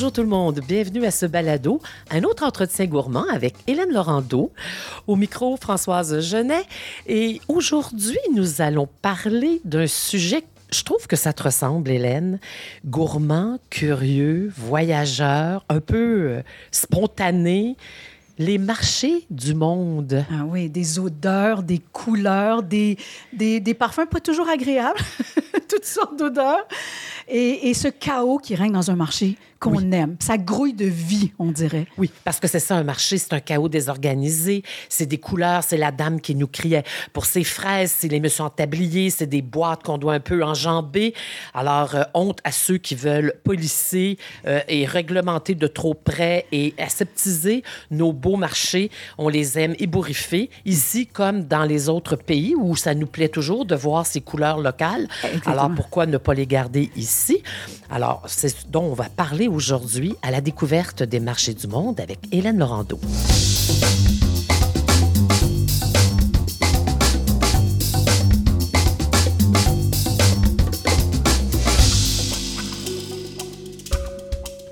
bonjour tout le monde. Bienvenue à ce balado, un autre entretien gourmand avec Hélène Laurando, au micro Françoise Genet. Et aujourd'hui, nous allons parler d'un sujet je trouve que ça te ressemble, Hélène. Gourmand, curieux, voyageur, un peu euh, spontané. Les marchés du monde. Ah oui, des odeurs, des couleurs, des, des, des parfums pas toujours agréables, toutes sortes d'odeurs. Et, et, ce chaos qui règne dans un marché qu'on aime. Ça grouille de vie, on dirait. Oui, parce que c'est ça, un marché, c'est un chaos désorganisé. C'est des couleurs, c'est la dame qui nous criait pour ses fraises, c'est les messieurs en tablier, c'est des boîtes qu'on doit un peu enjamber. Alors, euh, honte à ceux qui veulent policer euh, et réglementer de trop près et aseptiser nos beaux marchés. On les aime ébouriffés, ici comme dans les autres pays où ça nous plaît toujours de voir ces couleurs locales. Exactement. Alors, pourquoi ne pas les garder ici? Alors, c'est ce dont on va parler aujourd'hui à la découverte des marchés du monde avec Hélène Laurando.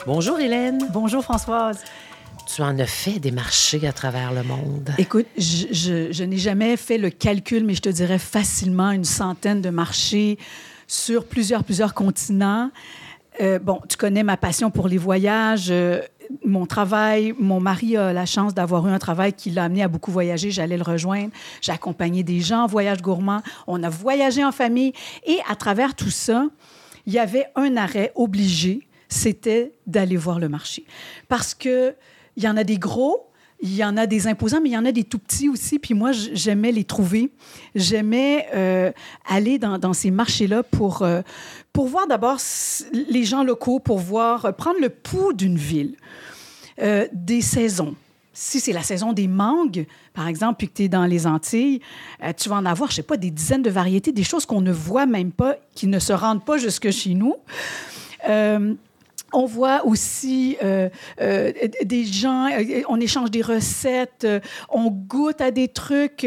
Bonjour Hélène. Bonjour Françoise. Tu en as fait des marchés à travers le monde. Écoute, je, je, je n'ai jamais fait le calcul, mais je te dirais facilement une centaine de marchés sur plusieurs, plusieurs continents. Euh, bon, tu connais ma passion pour les voyages, euh, mon travail. Mon mari a la chance d'avoir eu un travail qui l'a amené à beaucoup voyager. J'allais le rejoindre. J'ai accompagné des gens en voyage gourmand. On a voyagé en famille. Et à travers tout ça, il y avait un arrêt obligé, c'était d'aller voir le marché. Parce que il y en a des gros, il y en a des imposants, mais il y en a des tout petits aussi. Puis moi, j'aimais les trouver. J'aimais euh, aller dans, ces marchés-là pour, euh, pour voir d'abord les gens locaux, pour voir, euh, prendre le pouls d'une ville, des saisons. Si c'est la saison des mangues, par exemple, puis que tu es dans les Antilles, tu vas en avoir, je sais pas, des dizaines de variétés, des choses qu'on ne voit même pas, qui ne se rendent pas jusque chez nous. On voit aussi euh, euh, des gens, euh, on échange des recettes, euh, on goûte à des trucs.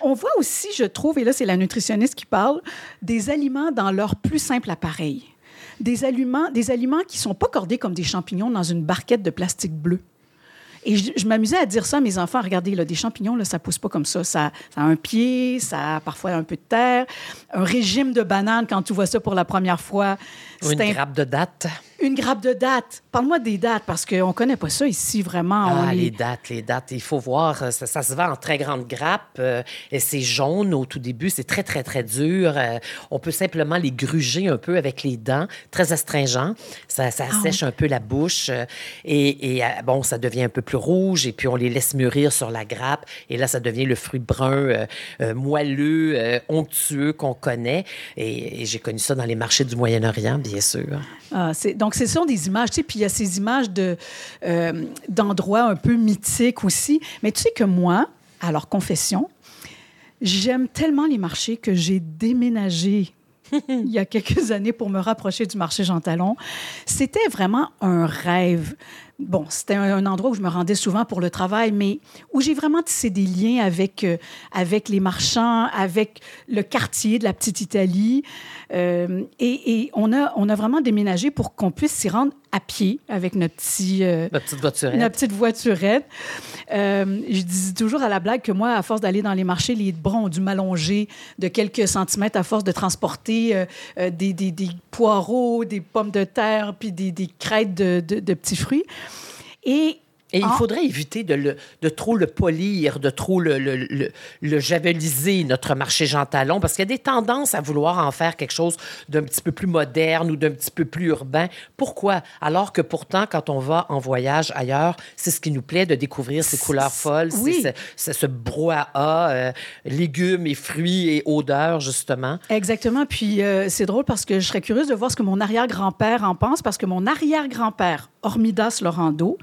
On voit aussi, je trouve, et là c'est la nutritionniste qui parle, des aliments dans leur plus simple appareil. Des aliments, des aliments qui sont pas cordés comme des champignons dans une barquette de plastique bleu. Et je, je m'amusais à dire ça à mes enfants. Regardez, là, des champignons, là, ça pousse pas comme ça. ça. ça. a un pied, ça a parfois un peu de terre. Un régime de bananes, quand tu vois ça pour la première fois. Ou une un... grappe de dattes. Une grappe de dattes. Parle-moi des dattes, parce qu'on ne connaît pas ça ici, vraiment. Ah, les... les... dattes, les dattes. Il faut voir, euh, ça, ça se vend en très grande grappe. Euh, et c'est jaune au tout début. C'est très, très, très dur. Euh, on peut simplement les gruger un peu avec les dents. Très astringent. Ça, ça ah, sèche oui. un peu la bouche. Euh, et, et, bon, ça devient un peu plus rouge. Et puis, on les laisse mûrir sur la grappe. Et là, ça devient le fruit brun, moelleux, onctueux qu'on connaît. Et, et j'ai connu ça dans les marchés du Moyen-Orient, bien sûr. Ah, donc, ce sont des images, tu sais, puis il y a ces images de, euh, d'endroits un peu mythiques aussi. Mais tu sais que moi, alors confession, j'aime tellement les marchés que j'ai déménagé il y a quelques années pour me rapprocher du marché Jean Talon. C'était vraiment un rêve. Bon, c'était un, endroit où je me rendais souvent pour le travail, mais où j'ai vraiment tissé des liens avec, euh, avec les marchands, avec le quartier de la petite Italie. Euh, et, et on, a, on a vraiment déménagé pour qu'on puisse s'y rendre à pied avec notre, petit, euh, petite voiturette. Notre petite voiturette. Euh, je dis toujours à la blague que moi, à force d'aller dans les marchés, les bras ont dû m'allonger de quelques centimètres à force de transporter euh, des, des, des, poireaux, des pommes de terre, puis des, des crêtes de, de, de petits fruits. Et et il faudrait éviter de, le, de trop le polir, de trop le, le, le, le javeliser, notre marché Jean Talon, parce qu'il y a des tendances à vouloir en faire quelque chose d'un petit peu plus moderne ou d'un petit peu plus urbain. Pourquoi? Alors que pourtant, quand on va en voyage ailleurs, c'est ce qui nous plaît de découvrir ces couleurs folles, oui. ce, ce brouhaha, euh, légumes et fruits et odeurs, justement. Exactement. Puis euh, c'est drôle parce que je serais curieuse de voir ce que mon arrière-grand-père en pense, parce que mon arrière-grand-père, Hormidas Laurando,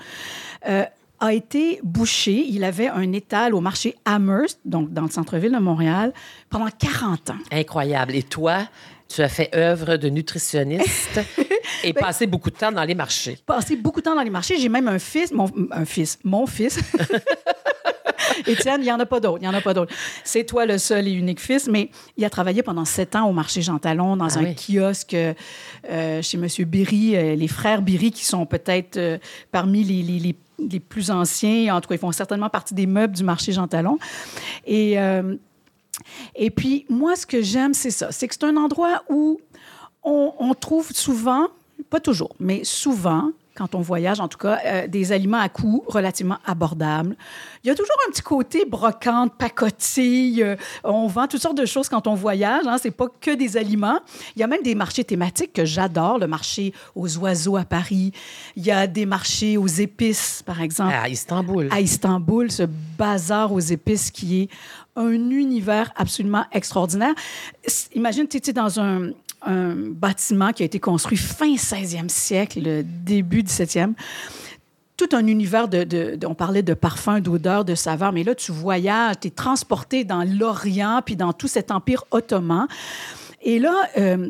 euh, a été bouché. Il avait un étal au marché Amherst, donc dans le centre-ville de Montréal, pendant 40 ans. Incroyable. Et toi, tu as fait œuvre de nutritionniste et ben, passé beaucoup de temps dans les marchés. Passé beaucoup de temps dans les marchés. J'ai même un fils, mon, un fils, mon fils. Étienne, il n'y en a pas d'autres. Il y en a pas d'autres. C'est toi le seul et unique fils, mais il a travaillé pendant sept ans au marché Jean Talon, dans Ah un oui. kiosque euh, chez M. Berry, euh, les frères Berry, qui sont peut-être euh, parmi les, les- les- les plus anciens. En tout cas, ils font certainement partie des meubles du marché Jean Talon. Et, euh, et puis, moi, ce que j'aime, c'est ça. C'est que c'est un endroit où on, on trouve souvent, pas toujours, mais souvent, quand on voyage, en tout cas, euh, des aliments à coût relativement abordables. Il y a toujours un petit côté brocante, pacotille. euh, on vend toutes sortes de choses quand on voyage. Hein, c'est pas que des aliments. Il y a même des marchés thématiques que j'adore. Le marché aux oiseaux à Paris. Il y a des marchés aux épices, par exemple À Istanbul. à Istanbul, ce bazar aux épices qui est un univers absolument extraordinaire. Imagine, tu es dans un, un bâtiment qui a été construit fin 16e siècle, le début 17e. Tout un univers de- On parlait de parfums, d'odeurs, de saveurs, mais là, tu voyages, tu es transporté dans l'Orient, puis dans tout cet empire ottoman. Et là, euh,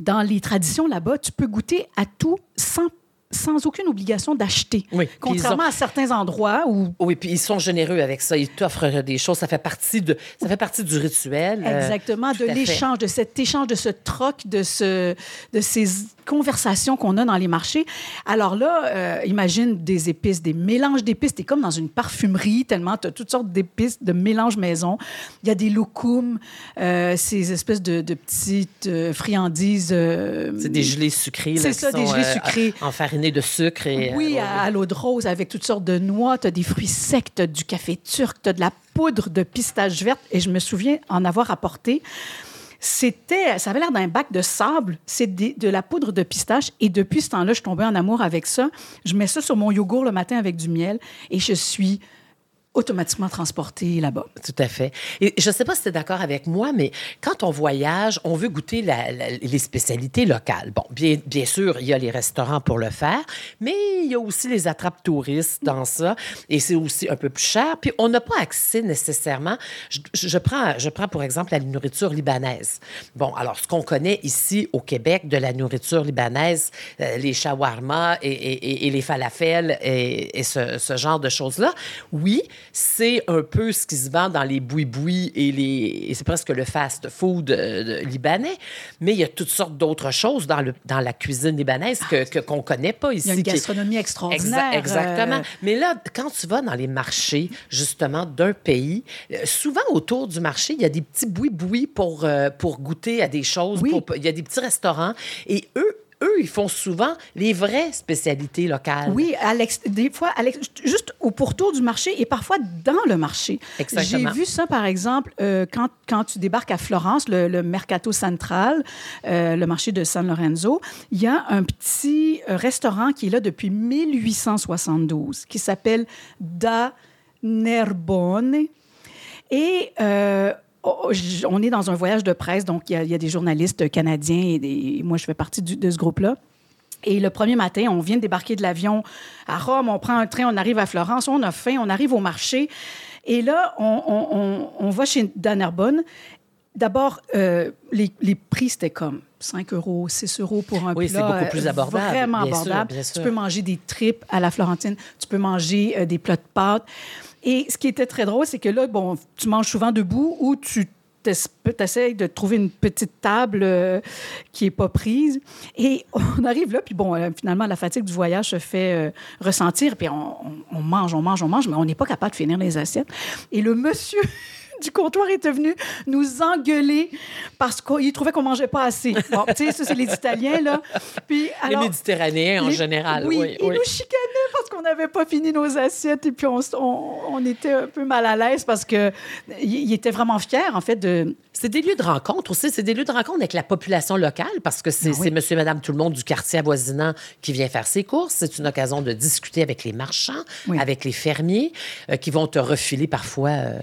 dans les traditions là-bas, tu peux goûter à tout sans, sans aucune obligation d'acheter. Oui, Contrairement à certains endroits où Oui, puis ils sont généreux avec ça. Ils t'offrent des choses. Ça fait partie, de, ça fait partie du rituel. euh, Exactement, de l'échange, de cet échange, de ce troc, de, ce, de ces conversations qu'on a dans les marchés. Alors là, euh, imagine des épices, des mélanges d'épices. Tu es comme dans une parfumerie, tellement tu as toutes sortes d'épices, de mélanges maison. Il y a des loukoums, euh, ces espèces de, de petites euh, friandises. C'est des gelées sucrées. C'est ça, des gelées sucrées. De sucre. Et, Oui, euh, à, à l'eau de rose avec toutes sortes de noix. Tu as des fruits secs, tu as du café turc, tu as de la poudre de pistache verte. Et je me souviens en avoir apporté. C'était, ça avait l'air d'un bac de sable. C'est de la poudre de pistache. Et depuis ce temps-là, je suis tombée en amour avec ça. Je mets ça sur mon yogourt le matin avec du miel et je suis automatiquement transportée là-bas. Tout à fait. Et je ne sais pas si tu es d'accord avec moi, mais quand on voyage, on veut goûter les spécialités locales. Bon, bien, sûr, il y a les restaurants pour le faire, mais il y a aussi les attrapes touristes dans ça, et c'est aussi un peu plus cher. Puis on n'a pas accès nécessairement. Je, prends, je prends pour exemple la nourriture libanaise. Bon, alors ce qu'on connaît ici au Québec de la nourriture libanaise, euh, les shawarma et, les falafels et, et ce, ce genre de choses-là, oui, c'est un peu ce qui se vend dans les boui-boui et, les, et c'est presque le fast-food euh, libanais, mais il y a toutes sortes d'autres choses dans, le, dans la cuisine libanaise que, que- qu'on ne connaît pas ici. Il y a une est- gastronomie Exa- extraordinaire. exactement. euh, Mais là, quand tu vas dans les marchés, justement, d'un pays, euh, souvent autour du marché, il y a des petits boui-boui pour, euh, pour goûter à des choses. Oui. pour- il y a des petits restaurants. Et eux, eux, ils font souvent les vraies spécialités locales. Oui, des fois, juste au pourtour du marché et parfois dans le marché. Exactement. J'ai vu ça, par exemple, euh, quand, quand tu débarques à Florence, le, le Mercato Central, euh, le marché de San Lorenzo, il y a un petit euh, restaurant qui est là depuis 1872 qui s'appelle Da Nerbone. Et euh, on est dans un voyage de presse, donc il y a, des journalistes canadiens et moi, je fais partie de ce groupe-là. Et le premier matin, on vient de débarquer de l'avion à Rome, on prend un train, on arrive à Florence, on a faim, on arrive au marché. Et là, on, va chez Danerbonne. D'abord, euh, les, les prix, c'était comme 5 euros, 6 euros pour un Oui, c'est plat. beaucoup plus euh, abordable, Vraiment bien sûr, abordable. Tu peux manger des tripes à la Florentine, tu peux manger euh, des plats de pâtes. Et ce qui était très drôle, c'est que là, bon, tu manges souvent debout ou tu essaies de trouver une petite table euh, qui n'est pas prise. Et on arrive là, puis bon, euh, finalement, la fatigue du voyage se fait euh, ressentir, puis on, on- on mange, on mange, on mange, mais on n'est pas capable de finir les assiettes. Et le monsieur du comptoir était venu nous engueuler parce qu'il trouvait qu'on mangeait pas assez. Bon, tu sais, ça, c'est les Italiens, là. Puis, alors, les Méditerranéens en les- général. Oui, Oui, ils oui. nous chicanaient parce qu'on n'avait pas fini nos assiettes et puis on, s- on- on était un peu mal à l'aise parce il il était vraiment fier, en fait, de... C'est des lieux de rencontre aussi. C'est des lieux de rencontre avec la population locale parce que c'est Ah oui. c'est monsieur et madame tout le monde du quartier avoisinant qui vient faire ses courses. C'est une occasion de discuter avec les marchands, avec les fermiers euh, qui vont te refiler parfois euh,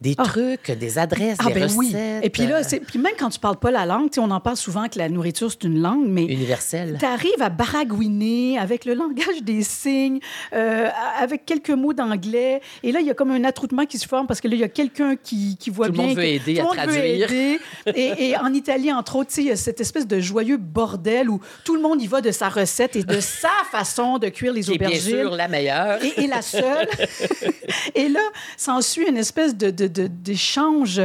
des Ah. trucs, des adresses, Ah des ben recettes. oui. Et puis là, euh, c'est- puis même quand tu parles pas la langue, on en parle souvent que la nourriture, c'est une langue, mais universel. tu arrives à baragouiner avec le langage des signes, euh, avec quelques mots d'anglais. Et là, il y a comme un attroupement qui se forme parce que là, il y a quelqu'un qui, qui voit Tout le bien. monde veut aider tout à le monde veut aider. Et, et en Italie, entre autres, il y a cette espèce de joyeux bordel où tout le monde y va de sa recette et de sa façon de cuire les est bien aubergines. sûr la meilleure. Et, et la seule. et là, s'ensuit une espèce de, de- de- d'échange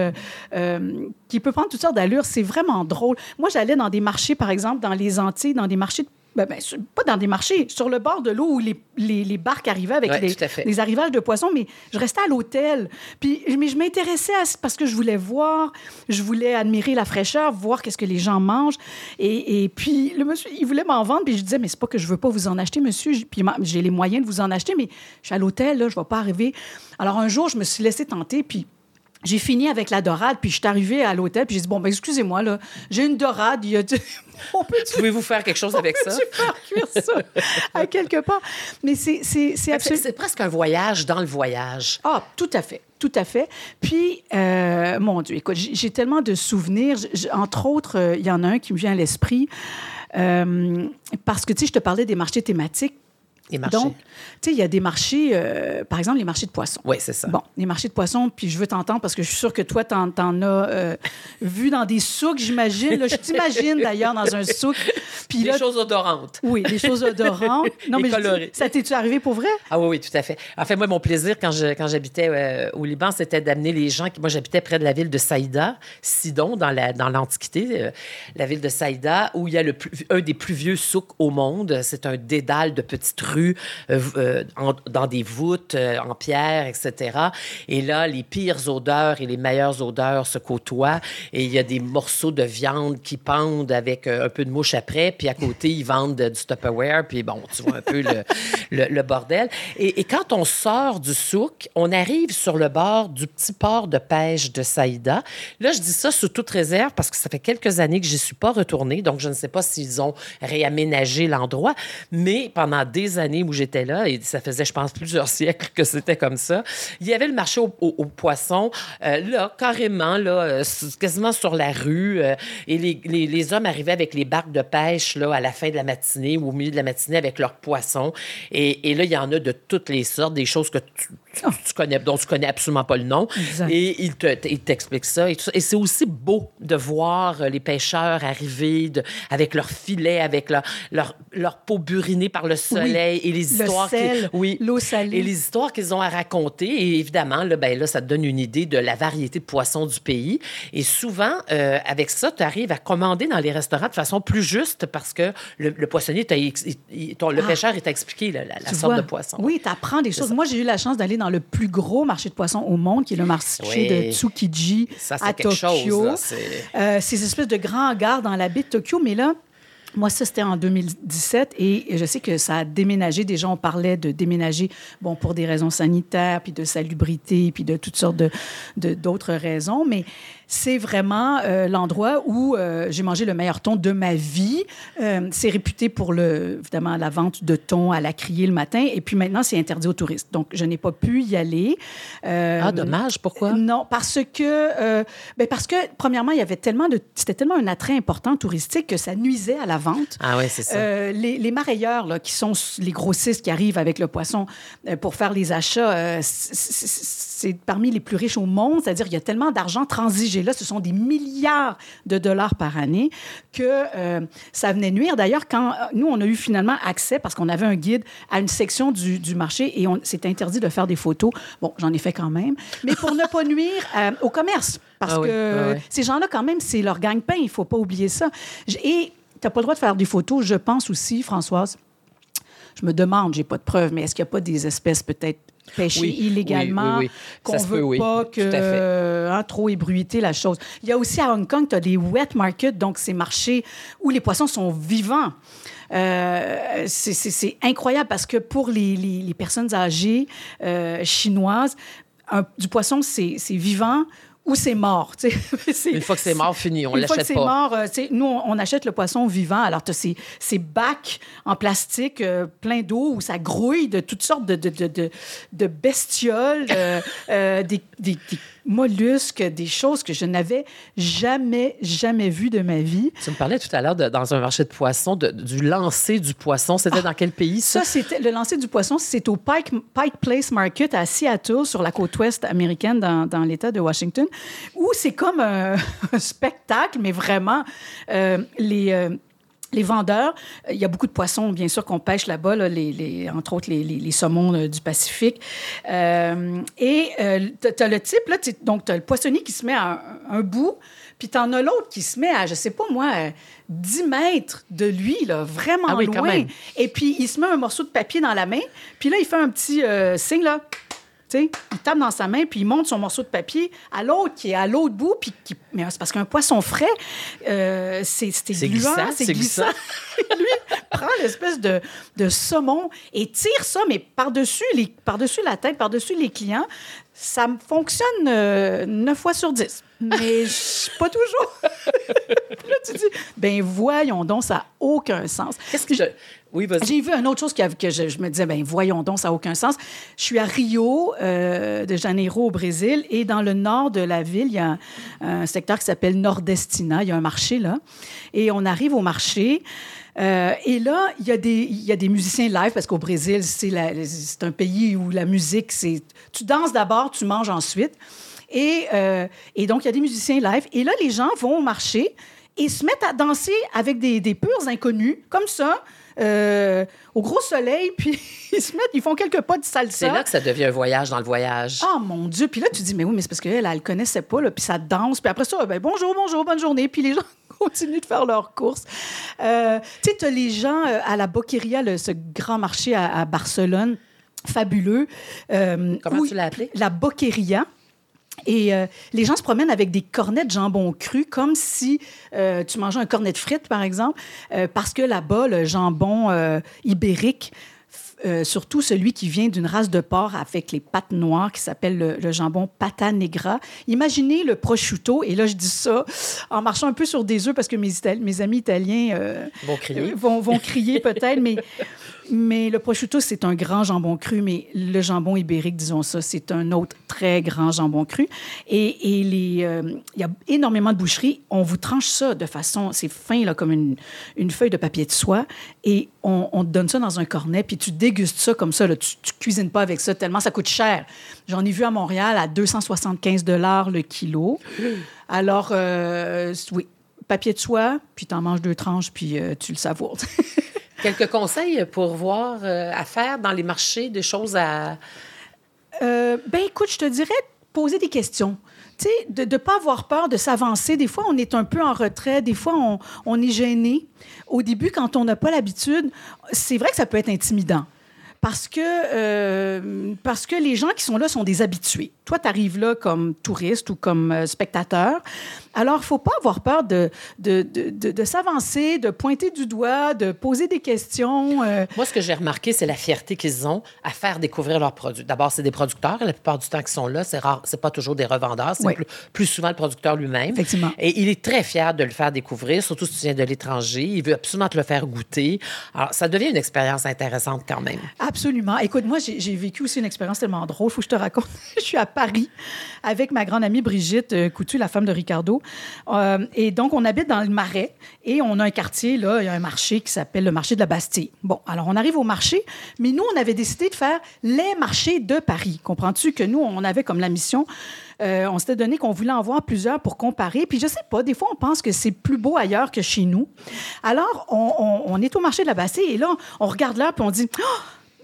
euh, qui peut prendre toutes sortes d'allures. C'est vraiment drôle. Moi, j'allais dans des marchés, par exemple, dans les Antilles, dans des marchés de ben, ben, pas dans des marchés, sur le bord de l'eau où les, les- les barques arrivaient avec Ouais, les, les arrivages de poissons, mais je restais à l'hôtel. Puis, mais je m'intéressais à ce- parce que je voulais voir, je voulais admirer la fraîcheur, voir qu'est-ce que les gens mangent. Et, et puis, le monsieur, il voulait m'en vendre, puis je disais, mais c'est pas que je veux pas vous en acheter, monsieur. Puis j'ai les moyens de vous en acheter, mais je suis à l'hôtel, là, je vais pas arriver. Alors, un jour, je me suis laissé tenter, puis j'ai fini avec la dorade, puis je suis arrivée à l'hôtel, puis j'ai dit, bon, ben, excusez-moi, là, j'ai une dorade, il y a... On peut Pouvez-vous faire quelque chose avec ça? faire cuire ça à quelque part? Mais c'est absolument... c'est presque un voyage dans le voyage. Ah, tout à fait, tout à fait. Puis, euh, mon Dieu, écoute, j'ai tellement de souvenirs. Entre autres, euh, il y en a un qui me vient à l'esprit. euh, parce que, tu sais, je te parlais des marchés thématiques. Les marchés. Donc, tu sais, il y a des marchés, euh, par exemple, les marchés de poissons. Oui, c'est ça. Bon, les marchés de poissons, puis je veux t'entendre parce que je suis sûre que toi, t'en, t'en as euh, vu dans des souks, j'imagine. là. Je t'imagine d'ailleurs dans un souk. Puis Des là, choses odorantes. oui, des choses odorantes. Non, Et mais dis, ça t'es-tu arrivé pour vrai? Ah oui, oui, tout à fait. En fait, moi, mon plaisir quand je- quand j'habitais euh, au Liban, c'était d'amener les gens. qui- Moi, j'habitais près de la ville de Saïda, Sidon, dans la- dans l'Antiquité, euh, la ville de Saïda, où il y a le plus- un des plus vieux souks au monde. C'est un dédale de petites rues euh, euh, en- dans des voûtes euh, en pierre, etc. Et là, les pires odeurs et les meilleures odeurs se côtoient. Et il y a des morceaux de viande qui pendent avec euh, un peu de mouche après. Puis à côté, ils vendent du Tupperware. Puis bon, tu vois un peu le, le- le bordel. Et, et quand on sort du souk, on arrive sur le bord du petit port de pêche de Saïda. Là, je dis ça sous toute réserve parce que ça fait quelques années que je n'y suis pas retournée. Donc, je ne sais pas s'ils ont réaménagé l'endroit. Mais pendant des années où j'étais là, et ça faisait, je pense, plusieurs siècles que c'était comme ça, il y avait le marché aux, aux- aux poissons, euh, là, carrément, là, euh, quasiment sur la rue. euh, et les, les- les hommes arrivaient avec les barques de pêche, là, à la fin de la matinée ou au milieu de la matinée avec leurs poissons. Et, et là, il y en a de toutes les sortes, des choses que tu, tu- tu connais, dont tu connais absolument pas le nom. Exact. Et ils te- t'expliquent ça. Et, tout ça. Et c'est aussi beau de voir les pêcheurs arriver de- avec leurs filets, avec leur, leur, leur peau burinée par le soleil et les Le histoires sel, oui, l'eau salée. et les histoires qu'ils ont à raconter. Et évidemment, là, ben, là, ça te donne une idée de la variété de poissons du pays. Et souvent, euh, avec ça, tu arrives à commander dans les restaurants de façon plus juste parce que le, le poissonnier, t'a ex- il- il- ton- le Ah. pêcheur, il t'a expliqué la, la- la Tu sorte vois? de poisson. Oui, tu apprends des choses. Moi, j'ai eu la chance d'aller dans le plus gros marché de poissons au monde, qui est le marché Oui. de Tsukiji Ça, à Tokyo. chose, là, c'est- Euh, ces espèces de grands hangars dans la baie de Tokyo. Mais là, moi, ça, c'était en 2017 et je sais que ça a déménagé. Déjà, on parlait de déménager, bon, pour des raisons sanitaires, puis de salubrité, puis de toutes sortes de, d'autres raisons. Mais c'est vraiment euh, l'endroit où euh, j'ai mangé le meilleur thon de ma vie. Euh, c'est réputé pour, le, évidemment, la vente de thon à la criée le matin. Et puis maintenant, c'est interdit aux touristes. Donc, je n'ai pas pu y aller. Ah, dommage. Pourquoi? non, parce que, ben parce que premièrement, il y avait tellement de, c'était tellement un attrait important touristique que ça nuisait à la vente. Ah oui, c'est ça. Euh, les, les marailleurs, là, qui sont les grossistes qui arrivent avec le poisson euh, pour faire les achats, euh, c'est parmi les plus riches au monde. C'est-à-dire qu'il y a tellement d'argent transigé là, ce sont des milliards de dollars par année, que ça venait nuire. D'ailleurs, quand nous, on a eu finalement accès, parce qu'on avait un guide, à une section du, du marché et on c'est interdit de faire des photos. Bon, j'en ai fait quand même, mais pour ne pas nuire euh, au commerce. Parce Ah oui, que ah oui. ces gens-là, quand même, c'est leur gagne-pain. Il ne faut pas oublier ça. Et tu n'as pas le droit de faire des photos. Je pense aussi, Françoise, je me demande, j'ai pas de preuves, mais est-ce qu'il n'y a pas des espèces peut-être pêchées Oui, illégalement, oui, oui, oui. qu'on se veut peut, pas que euh, hein, trop ébruiter la chose? Il y a aussi à Hong Kong, tu as des wet markets, donc ces marchés où les poissons sont vivants. Euh, c'est- incroyable parce que pour les, les- les personnes âgées euh, chinoises, un- du poisson, c'est vivant ou c'est mort. Une fois que c'est mort, fini, on une fois que l'achète c'est pas. mort, euh, nous, on, on achète le poisson vivant. Alors, tu as ces, ces bacs en plastique euh, plein d'eau où ça grouille de toutes sortes de, de, de, de, de bestioles, euh, euh, des, des, des mollusques, des choses que je n'avais jamais, jamais vues de ma vie. Tu me parlais tout à l'heure dans un marché de poissons du lancer du poisson. C'était dans quel pays ça? Ça, c'était le lancer du poisson. C'est au Pike, Pike Place Market à Seattle, sur la côte ouest américaine, dans, dans l'État de Washington, où c'est comme un, spectacle, mais vraiment, euh, les... Euh, les vendeurs, il y a beaucoup de poissons, bien sûr, qu'on pêche là-bas, les, entre autres les, les saumons euh, du Pacifique. Euh, et euh, tu as le type, là, donc tu as le poissonnier qui se met à un, bout, puis tu en as l'autre qui se met à, je sais pas moi, 10 mètres de lui, là, vraiment ah loin. Et puis il se met un morceau de papier dans la main, puis là, il fait un petit signe, là il tape dans sa main, puis il monte son morceau de papier à l'autre qui est à l'autre bout. Puis qui... Mais c'est parce qu'un poisson frais, euh, c'est gluant, c'est glissant. lui prend l'espèce de, de, saumon et tire ça, mais par-dessus par la tête, par-dessus les clients. Ça fonctionne euh, neuf fois sur 10 mais pas toujours. là, tu dis, ben voyons donc, ça n'a aucun sens. Qu'est-ce que je... Oui, J'ai vu une autre chose que, que je, me disais, ben voyons donc, ça n'a aucun sens. Je suis à Rio euh, de Janeiro, au Brésil, et dans le nord de la ville, il y a un, secteur qui s'appelle Nordestina. Il y a un marché là. Et on arrive au marché. Euh, et là, il y, a des, il y a des musiciens live parce qu'au Brésil, c'est un pays où la musique, c'est. Tu danses d'abord, tu manges ensuite. Et, euh, et donc, il y a des musiciens live. Et là, les gens vont au marché et se mettent à danser avec des, des purs inconnus, comme ça. Euh, au gros soleil, puis ils se mettent, ils font quelques pas de salsa. C'est là que ça devient un voyage dans le voyage. Oh mon Dieu! Puis là, tu dis, mais oui, mais c'est parce qu'elle, elle ne connaissait pas, là, puis ça danse. Puis après ça, ben, bonjour, bonjour, bonne journée. Puis les gens continuent de faire leurs courses. Euh, tu sais, tu as les gens à la Boqueria, ce grand marché à, Barcelone, fabuleux. Comment tu l'as appelé? La Boqueria. Et euh, les gens se promènent avec des cornets de jambon cru, comme si euh, tu mangeais un cornet de frites, par exemple, euh, parce que là-bas, le jambon ibérique, surtout celui qui vient d'une race de porc avec les pattes noires qui s'appelle le, jambon pata negra. Imaginez le prosciutto, et là je dis ça en marchant un peu sur des œufs parce que mes, mes amis italiens vont crier, vont, vont crier peut-être, mais mais le prosciutto, c'est un grand jambon cru, mais le jambon ibérique, disons ça, c'est un autre très grand jambon cru. Et, euh, il y a énormément de boucheries. On vous tranche ça de façon, c'est fin, là, comme une, une, feuille de papier de soie, et on, on, te donne ça dans un cornet, puis tu dégustes ça comme ça. Là. Tu, tu cuisines pas avec ça tellement ça coûte cher. J'en ai vu à Montréal à 275 dollars le kilo. Alors, euh, oui, papier de soie, puis tu en manges deux tranches, puis euh, tu le savoures. Quelques conseils pour voir euh, à faire dans les marchés, des choses à... Ben écoute, je te dirais poser des questions. Tu sais, de ne pas avoir peur de s'avancer. Des fois, on est un peu en retrait. Des fois, on, on est gêné. Au début, quand on n'a pas l'habitude, c'est vrai que ça peut être intimidant parce que, euh, parce que les gens qui sont là sont des habitués. Toi, tu arrives là comme touriste ou comme euh, spectateur. Alors, il ne faut pas avoir peur de, de, de, de s'avancer, de pointer du doigt, de poser des questions. Euh. Moi, ce que j'ai remarqué, c'est la fierté qu'ils ont à faire découvrir leurs produits. D'abord, c'est des producteurs. La plupart du temps qu'ils sont là, c'est rare, c'est pas toujours des revendeurs. C'est plus, plus, souvent le producteur lui-même. Effectivement. Et il est très fier de le faire découvrir, surtout si tu viens de l'étranger. Il veut absolument te le faire goûter. Alors, ça devient une expérience intéressante quand même. Absolument. Écoute, moi, j'ai vécu aussi une expérience tellement drôle. Il faut que je te raconte. je suis à Paris avec ma grande amie Brigitte euh, Coutu, la femme de Ricardo. Euh, et donc, on habite dans le Marais et on a un quartier, là, il y a un marché qui s'appelle le marché de la Bastille. Bon, alors on arrive au marché, mais nous, on avait décidé de faire les marchés de Paris. Comprends-tu que nous, on avait comme la mission euh, on s'était donné qu'on voulait en voir plusieurs pour comparer. Puis je sais pas, des fois, on pense que c'est plus beau ailleurs que chez nous. Alors, on, est au marché de la Bastille et là, on regarde là puis on dit... Oh,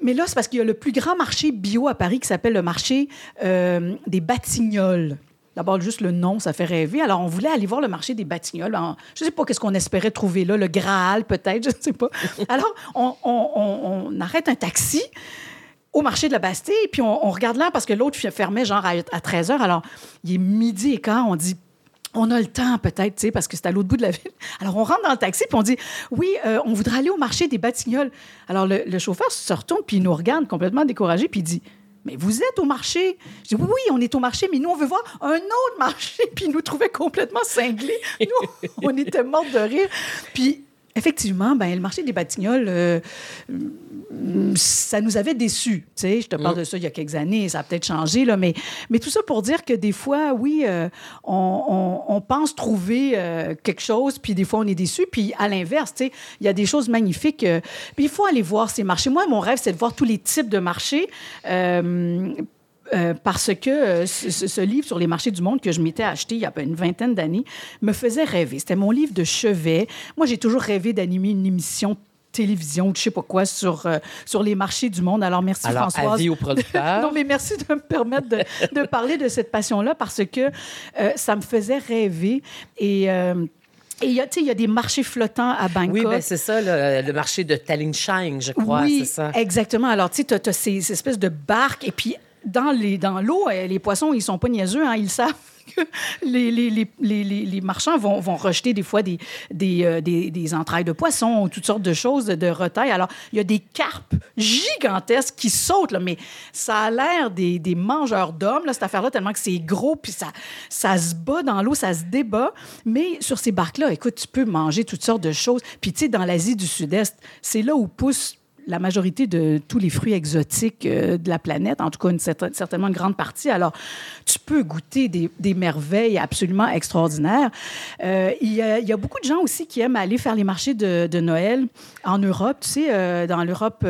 mais là, c'est parce qu'il y a le plus grand marché bio à Paris qui s'appelle le marché euh, des Batignolles. D'abord, juste le nom, ça fait rêver. Alors, on voulait aller voir le marché des Batignolles. je ne sais pas qu'est-ce qu'on espérait trouver là, le Graal peut-être, je ne sais pas. Alors, on, arrête un taxi au marché de la Bastille, puis on, regarde là parce que l'autre fermait genre à, 13 heures. Alors, il est midi et quart, on dit on a le temps peut-être, tu sais, parce que c'est à l'autre bout de la ville. Alors, on rentre dans le taxi, puis on dit, oui, euh, on voudrait aller au marché des Batignolles. Alors, le, chauffeur se retourne, puis il nous regarde complètement découragé, puis il dit, mais vous êtes au marché? Je dis, oui, on est au marché, mais nous, on veut voir un autre marché. Puis il nous trouvait complètement cinglés. Nous, on était morts de rire. Puis effectivement, ben, le marché des Batignolles, euh, ça nous avait déçus. Tu sais, je te parle mm. de ça il y a quelques années, ça a peut-être changé, là, mais, mais tout ça pour dire que des fois, oui, euh, on, on, pense trouver euh, quelque chose, puis des fois, on est déçu. Puis à l'inverse, tu sais, il y a des choses magnifiques. puis il faut aller voir ces marchés. Moi, mon rêve, c'est de voir tous les types de marchés. Euh, parce que euh, ce, livre sur les marchés du monde que je m'étais acheté il y a une vingtaine d'années me faisait rêver. C'était mon livre de chevet. Moi, j'ai toujours rêvé d'animer une émission télévision, je sais pas quoi, sur, euh, sur les marchés du monde. Alors, merci Alors, Françoise. Avis au producteur. non, mais merci de me permettre de, de parler de cette passion-là parce que ça me faisait rêver. Et. Et il y, a, il y a des marchés flottants à Bangkok. Oui, ben c'est ça, le, marché de Tallinn je crois, oui, c'est ça. exactement. Alors, tu sais, tu as, ces, ces, espèces de barques, et puis dans l'eau, dans les poissons, ils sont pas niaiseux, hein, ils savent que les, les, les, les, marchands vont, vont, rejeter des fois des, des, euh, des, des, entrailles de poissons, toutes sortes de choses de retail. Alors, il y a des carpes gigantesques qui sautent, là, mais ça a l'air des, mangeurs d'hommes, cette affaire-là, tellement que c'est gros, puis ça, ça se bat dans l'eau, ça se débat. Mais sur ces barques-là, écoute, tu peux manger toutes sortes de choses. Puis, tu sais, dans l'Asie du Sud-Est, c'est là où poussent la majorité de tous les fruits exotiques euh, de la planète, en tout cas une, certainement une grande partie. Alors, tu peux goûter des, des merveilles absolument extraordinaires. Euh, il, y a, il, y a, beaucoup de gens aussi qui aiment aller faire les marchés de, de Noël en Europe, tu sais, euh, dans l'Europe,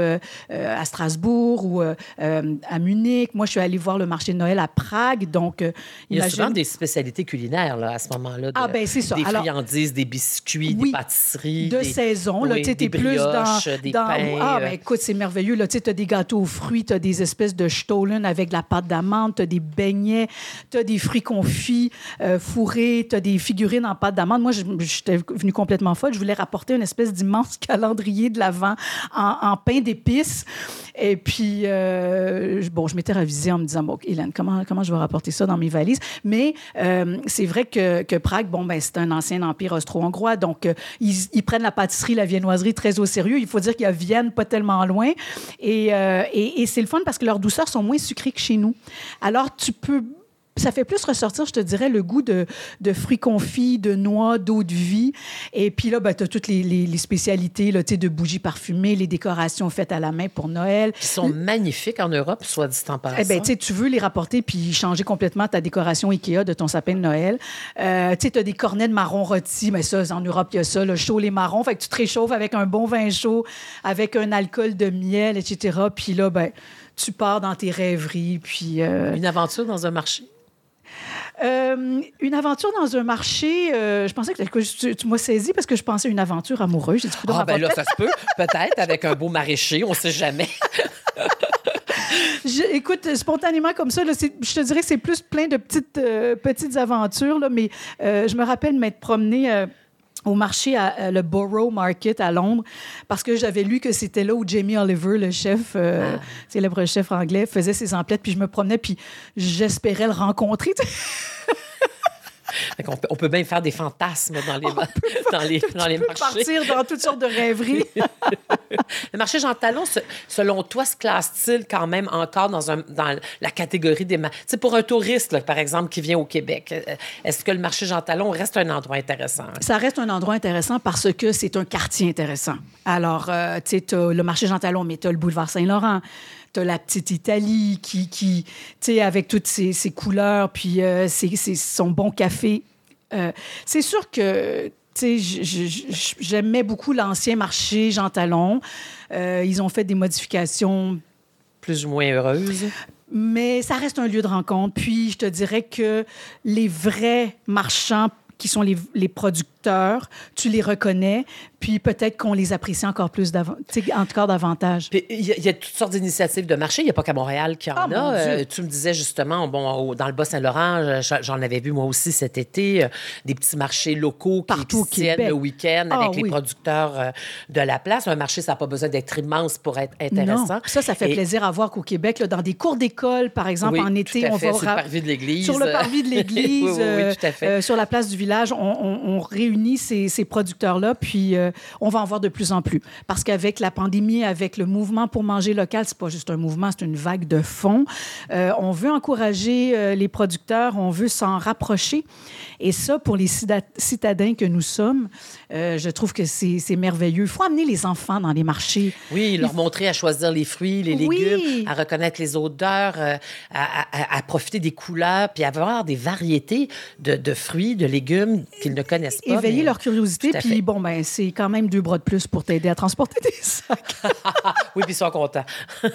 à Strasbourg ou à Munich. Moi, je suis allée voir le marché de Noël à Prague, donc... il y a souvent des spécialités culinaires là, à ce moment-là. ah, ben c'est ça. Des friandises, des biscuits, des pâtisseries. De saison, là, tu sais, plus dans... Des dans, pains, ah, ben, écoute, c'est merveilleux. Tu as des gâteaux aux fruits, tu as des espèces de stollen avec de la pâte d'amande, tu as des beignets, tu as des fruits confits euh, fourrés, tu as des figurines en pâte d'amande. Moi, j'étais venue complètement folle. Je voulais rapporter une espèce d'immense calendrier de l'Avent en, pain d'épices. Et puis, euh, bon, je m'étais ravisée en me disant, bon, Hélène, comment, je vais rapporter ça dans mes valises? Mais euh, c'est vrai que, Prague, bon, ben, c'est un ancien empire austro-hongrois, donc ils, ils, prennent la pâtisserie, la viennoiserie très au sérieux. Il faut dire qu'il y a Vienne pas tellement loin. Euh, et, et, c'est le fun parce que leurs douceurs sont moins sucrées que chez nous. Alors, tu peux ça fait plus ressortir, je te dirais, le goût de, de fruits confits, de noix, d'eau de vie. Et puis là, ben, tu as toutes les, les, spécialités là, de bougies parfumées, les décorations faites à la main pour Noël. Qui sont magnifiques en Europe, soit dit en passant. Eh bien, tu veux les rapporter puis changer complètement ta décoration IKEA de ton sapin de Noël. Euh, tu as des cornets de marron rôti, mais ça, en Europe, il y a ça, le chaud les marrons. Fait que tu te réchauffes avec un bon vin chaud, avec un alcool de miel, etc. Puis là, ben, tu pars dans tes rêveries. Puis, euh, Une aventure dans un marché? Euh, une aventure dans un marché, euh, je pensais que, tu, m'as saisi parce que je pensais une aventure amoureuse. J'ai dit, ah, ben là, ça se peut. Peut-être avec un beau maraîcher, on ne sait jamais. écoute, spontanément comme ça, je te dirais que c'est plus plein de petites, euh, petites aventures, là, mais je me rappelle m'être promenée au marché à, le Borough Market à Londres parce que j'avais lu que c'était là où Jamie Oliver, le chef, euh, ah. célèbre chef anglais, faisait ses emplettes. Puis je me promenais, puis j'espérais le rencontrer. on, peut, bien faire des fantasmes dans les, dans les, dans les marchés. partir dans toutes sortes de rêveries. le marché Jean Talon, selon toi, se classe-t-il quand même encore dans, un, dans la catégorie des... Tu pour un touriste, par exemple, qui vient au Québec, euh, est-ce que le marché Jean Talon reste un endroit intéressant? Ça reste un endroit intéressant parce que c'est un quartier intéressant. Alors, euh, tu sais, le marché Jean Talon, mais tu as le boulevard Saint-Laurent, as la petite Italie qui, qui tu sais, avec toutes ses, couleurs, puis euh, son bon café. Euh, c'est sûr que j'aimais beaucoup l'ancien marché Jean Talon. Euh, ils ont fait des modifications. Plus ou moins heureuses. Mais ça reste un lieu de rencontre. Puis je te dirais que les vrais marchands qui sont les, les producteurs, tu les reconnais, puis peut-être qu'on les apprécie encore plus, encore davantage. Il y, a toutes sortes d'initiatives de marché. Il n'y a pas qu'à Montréal qui en ah, a. Euh, tu me disais justement, bon, dans le Bas-Saint-Laurent, j'en avais vu moi aussi cet été, euh, des petits marchés locaux qui, tiennent le week-end avec ah, les producteurs euh, de la place. Un marché, ça n'a pas besoin d'être immense pour être intéressant. Non. Ça, ça fait plaisir à voir qu'au Québec, dans des cours d'école, par exemple, en été, on va... Sur le parvis de l'église. Sur le parvis de l'église, sur la place du village, on, réunit ces, producteurs-là, puis euh, on va en voir de plus en plus. Parce qu'avec la pandémie, avec le mouvement pour manger local, c'est pas juste un mouvement, c'est une vague de fond. Euh, on veut encourager euh, les producteurs, on veut s'en rapprocher. Et ça, pour les citadins que nous sommes, je trouve que c'est merveilleux. Il faut amener les enfants dans les marchés. Oui, leur montrer à choisir les fruits, les légumes, à reconnaître les odeurs, à, à, profiter des couleurs, puis avoir des variétés de, de fruits, de légumes qu'ils ne connaissent pas. Éveiller leur curiosité, puis bon, ben c'est quand même deux bras de plus pour t'aider à transporter des sacs. oui, puis ils sont contents.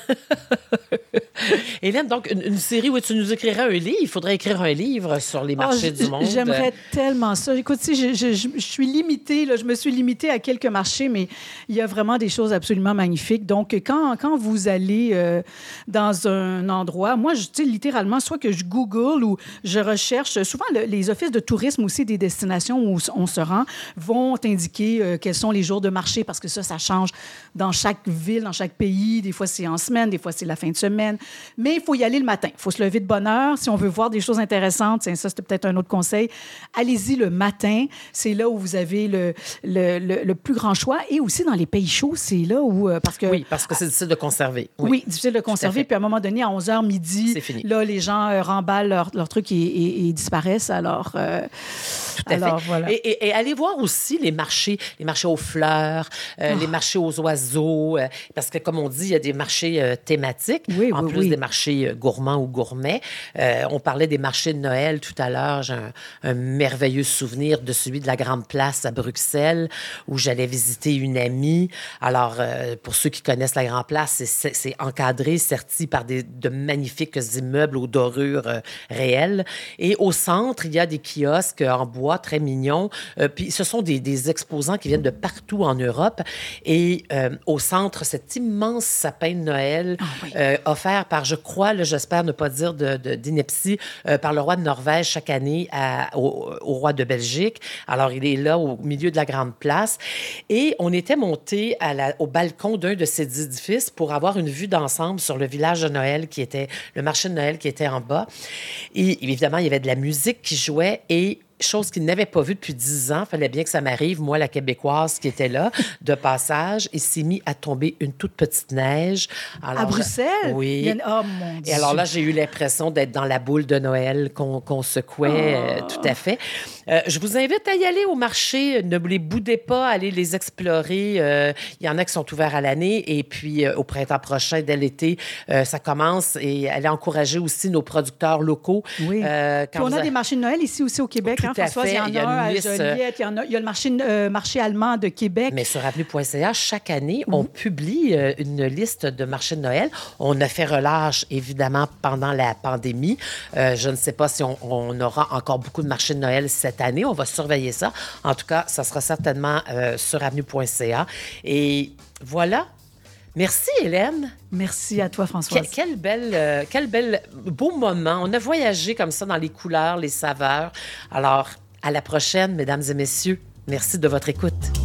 Hélène, donc, une, série où tu nous écrirais un livre. Il faudrait écrire un livre sur les ah, marchés du monde. J'aimerais tellement ça. Écoute, si je, je, je, suis limitée, là, je me suis limitée à quelques marchés, mais il y a vraiment des choses absolument magnifiques. Donc, quand, quand vous allez euh, dans un endroit, moi, je, littéralement, soit que je Google ou je recherche, souvent les offices de tourisme aussi des destinations où on se rend vont indiquer euh, quels sont les jours de marché parce que ça, ça change dans chaque ville, dans chaque pays. Des fois, c'est en semaine, des fois, c'est la fin de semaine. Mais il faut y aller le matin. Il faut se lever de bonne heure. Si on veut voir des choses intéressantes, ça, c'était peut-être un autre conseil. Allez-y le matin. C'est là où vous avez le, le, le, plus grand choix. Et aussi dans les pays chauds, c'est là où. Euh, parce que, oui, parce que c'est difficile de conserver. Oui, difficile de conserver. Puis à un moment donné, à 11h midi, là, les gens euh, remballent leur, leur truc et, disparaissent. Alors, Tout à alors voilà. Et, et, allez voir aussi les marchés, les marchés aux fleurs, euh, les ah. marchés aux oiseaux, euh, parce que comme on dit, il y a des marchés euh, thématiques, en plus des marchés gourmands ou gourmets. on parlait des marchés de Noël tout à l'heure. J'ai un, merveilleux souvenir de celui de la Grande Place à Bruxelles, où j'allais visiter une amie. Alors, pour ceux qui connaissent la Grande Place, c'est encadré, serti par des, de magnifiques immeubles aux dorures réelles. Et au centre, il y a des kiosques en bois très mignons. puis ce sont des, des exposants qui viennent de partout en Europe. Et euh, au centre, cet immense sapin de Noël ah euh, offert par, je crois, j'espère ne pas dire d'ineptie, de, euh, par le roi de Norvège chaque année au, roi de Belgique. Alors, il est là au milieu de la grande place. Et on était monté au balcon d'un de ces édifices pour avoir une vue d'ensemble sur le village de Noël qui était, le marché de Noël qui était en bas. Et évidemment, il y avait de la musique qui jouait et chose qu'il n'avait pas vue depuis dix ans. Fallait bien que ça m'arrive, moi, la Québécoise qui était là, de passage. Il s'est mis à tomber une toute petite neige. à Bruxelles? Oui. Oh, mon Dieu. Et alors là, j'ai eu l'impression d'être dans la boule de Noël qu'on secouait, euh, oh. tout à fait. Euh, je vous invite à y aller au marché. Ne les boudez pas, allez les explorer. Euh, il y en a qui sont ouverts à l'année. Et puis, au printemps prochain, dès l'été, ça commence. Et allez encourager aussi nos producteurs locaux. Oui. puis on a des marchés de Noël ici aussi au Québec. Hein, Françoise, il y en a, a un à Joliette, il y, en a, il y a le marché, euh, marché allemand de Québec. Mais sur avenue.ca, chaque année, on publie euh, une liste de marchés de Noël. On a fait relâche, évidemment, pendant la pandémie. Euh, je ne sais pas si on, on, aura encore beaucoup de marchés de Noël cette année. On va surveiller ça. En tout cas, ça sera certainement sur avenue.ca. Et voilà, Merci, Hélène. Merci à toi, François. quel bel, euh, quel bel beau moment. On a voyagé comme ça dans les couleurs, les saveurs. Alors, à la prochaine, mesdames et messieurs. Merci de votre écoute.